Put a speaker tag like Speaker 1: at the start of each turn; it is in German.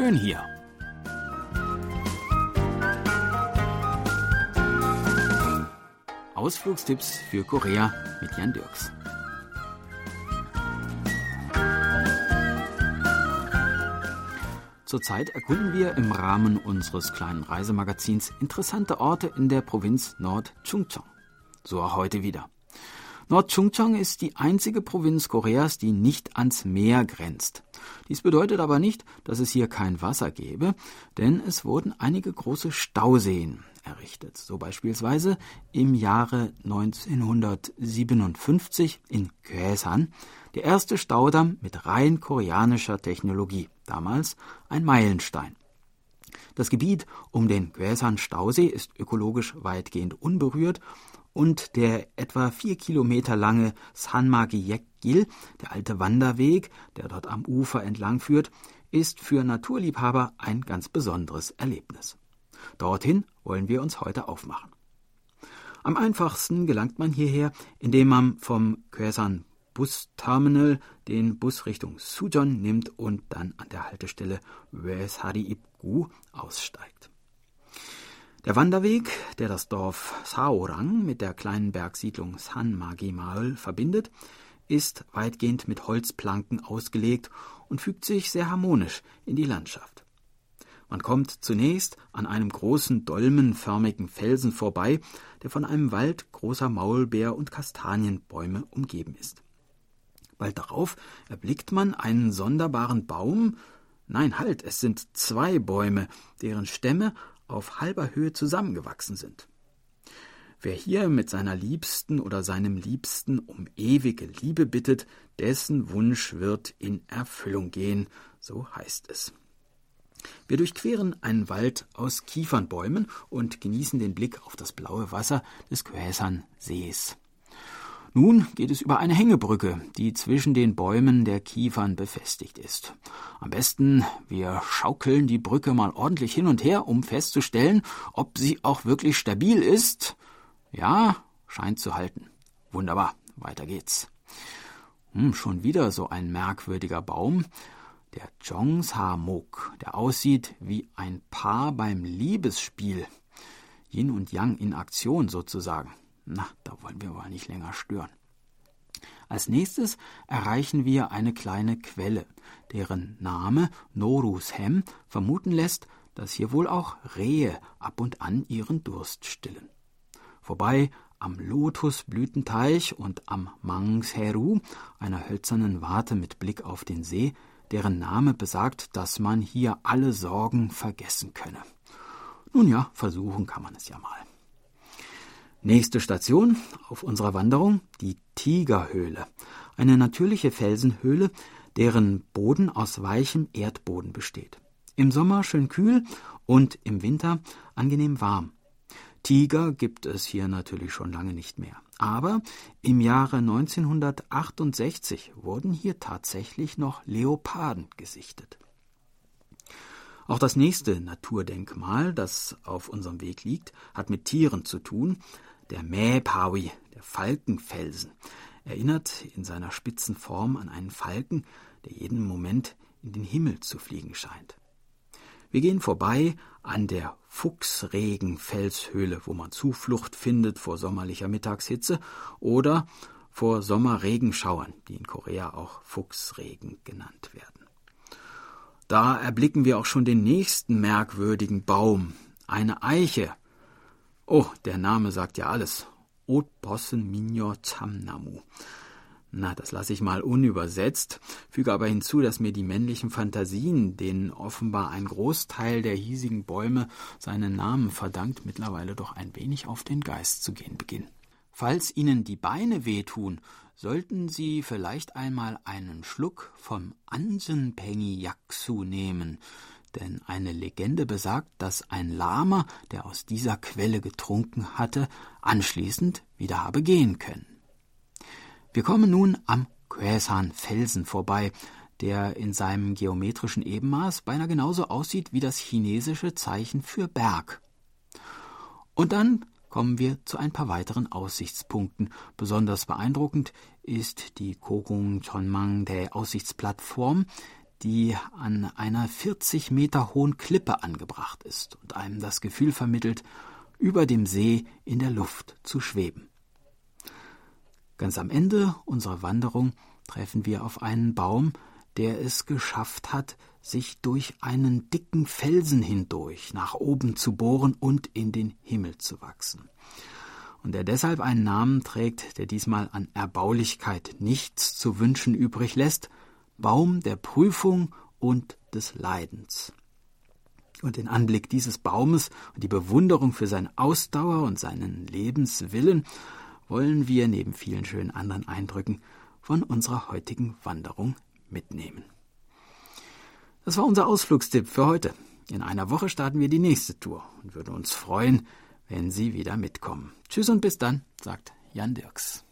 Speaker 1: schön hier. Ausflugstipps für Korea mit Jan Dirks. Zurzeit erkunden wir im Rahmen unseres kleinen Reisemagazins interessante Orte in der Provinz Nord-Chungcheong. So auch heute wieder. Nord-Chungcheong ist die einzige Provinz Koreas, die nicht ans Meer grenzt. Dies bedeutet aber nicht, dass es hier kein Wasser gäbe, denn es wurden einige große Stauseen errichtet. So beispielsweise im Jahre 1957 in Gyesan der erste Staudamm mit rein koreanischer Technologie, damals ein Meilenstein. Das Gebiet um den Gyesan Stausee ist ökologisch weitgehend unberührt und der etwa vier Kilometer lange Sanmagi-Yekgil, der alte Wanderweg, der dort am Ufer entlang führt, ist für Naturliebhaber ein ganz besonderes Erlebnis. Dorthin wollen wir uns heute aufmachen. Am einfachsten gelangt man hierher, indem man vom Kwesan Busterminal den Bus Richtung Sujon nimmt und dann an der Haltestelle Wesari Ibgu aussteigt. Der Wanderweg, der das Dorf Saorang mit der kleinen Bergsiedlung San Magimal verbindet, ist weitgehend mit Holzplanken ausgelegt und fügt sich sehr harmonisch in die Landschaft. Man kommt zunächst an einem großen dolmenförmigen Felsen vorbei, der von einem Wald großer Maulbeer und Kastanienbäume umgeben ist. Bald darauf erblickt man einen sonderbaren Baum, nein, halt, es sind zwei Bäume, deren Stämme auf halber Höhe zusammengewachsen sind. Wer hier mit seiner Liebsten oder seinem Liebsten um ewige Liebe bittet, dessen Wunsch wird in Erfüllung gehen, so heißt es. Wir durchqueren einen Wald aus Kiefernbäumen und genießen den Blick auf das blaue Wasser des Quäsern. Nun geht es über eine Hängebrücke, die zwischen den Bäumen der Kiefern befestigt ist. Am besten, wir schaukeln die Brücke mal ordentlich hin und her, um festzustellen, ob sie auch wirklich stabil ist. Ja, scheint zu halten. Wunderbar, weiter geht's. Hm, schon wieder so ein merkwürdiger Baum. Der Jongsa-Mok, der aussieht wie ein Paar beim Liebesspiel. Yin und Yang in Aktion sozusagen. Na, da wollen wir aber nicht länger stören. Als nächstes erreichen wir eine kleine Quelle, deren Name Norushem vermuten lässt, dass hier wohl auch Rehe ab und an ihren Durst stillen. Vorbei am Lotusblütenteich und am Mangseru, einer hölzernen Warte mit Blick auf den See, deren Name besagt, dass man hier alle Sorgen vergessen könne. Nun ja, versuchen kann man es ja mal. Nächste Station auf unserer Wanderung die Tigerhöhle, eine natürliche Felsenhöhle, deren Boden aus weichem Erdboden besteht. Im Sommer schön kühl und im Winter angenehm warm. Tiger gibt es hier natürlich schon lange nicht mehr. Aber im Jahre 1968 wurden hier tatsächlich noch Leoparden gesichtet. Auch das nächste Naturdenkmal, das auf unserem Weg liegt, hat mit Tieren zu tun, der Mäpawi, der Falkenfelsen, erinnert in seiner spitzen Form an einen Falken, der jeden Moment in den Himmel zu fliegen scheint. Wir gehen vorbei an der Fuchsregen-Felshöhle, wo man Zuflucht findet vor sommerlicher Mittagshitze oder vor Sommerregenschauern, die in Korea auch Fuchsregen genannt werden. Da erblicken wir auch schon den nächsten merkwürdigen Baum, eine Eiche, Oh, der Name sagt ja alles. Otbossen Minyo Chamnamu. Na, das lasse ich mal unübersetzt, füge aber hinzu, dass mir die männlichen Fantasien, denen offenbar ein Großteil der hiesigen Bäume seinen Namen verdankt, mittlerweile doch ein wenig auf den Geist zu gehen beginnen. Falls Ihnen die Beine wehtun, sollten Sie vielleicht einmal einen Schluck vom Ansenpengi Yaksu nehmen denn eine Legende besagt, dass ein Lama, der aus dieser Quelle getrunken hatte, anschließend wieder habe gehen können. Wir kommen nun am Quäsan Felsen vorbei, der in seinem geometrischen Ebenmaß beinahe genauso aussieht wie das chinesische Zeichen für Berg. Und dann kommen wir zu ein paar weiteren Aussichtspunkten. Besonders beeindruckend ist die Kogung Chonmang der Aussichtsplattform, die an einer 40 Meter hohen Klippe angebracht ist und einem das Gefühl vermittelt, über dem See in der Luft zu schweben. Ganz am Ende unserer Wanderung treffen wir auf einen Baum, der es geschafft hat, sich durch einen dicken Felsen hindurch nach oben zu bohren und in den Himmel zu wachsen. Und der deshalb einen Namen trägt, der diesmal an Erbaulichkeit nichts zu wünschen übrig lässt, Baum der Prüfung und des Leidens. Und den Anblick dieses Baumes und die Bewunderung für seine Ausdauer und seinen Lebenswillen wollen wir neben vielen schönen anderen Eindrücken von unserer heutigen Wanderung mitnehmen. Das war unser Ausflugstipp für heute. In einer Woche starten wir die nächste Tour und würden uns freuen, wenn Sie wieder mitkommen. Tschüss und bis dann, sagt Jan Dirks.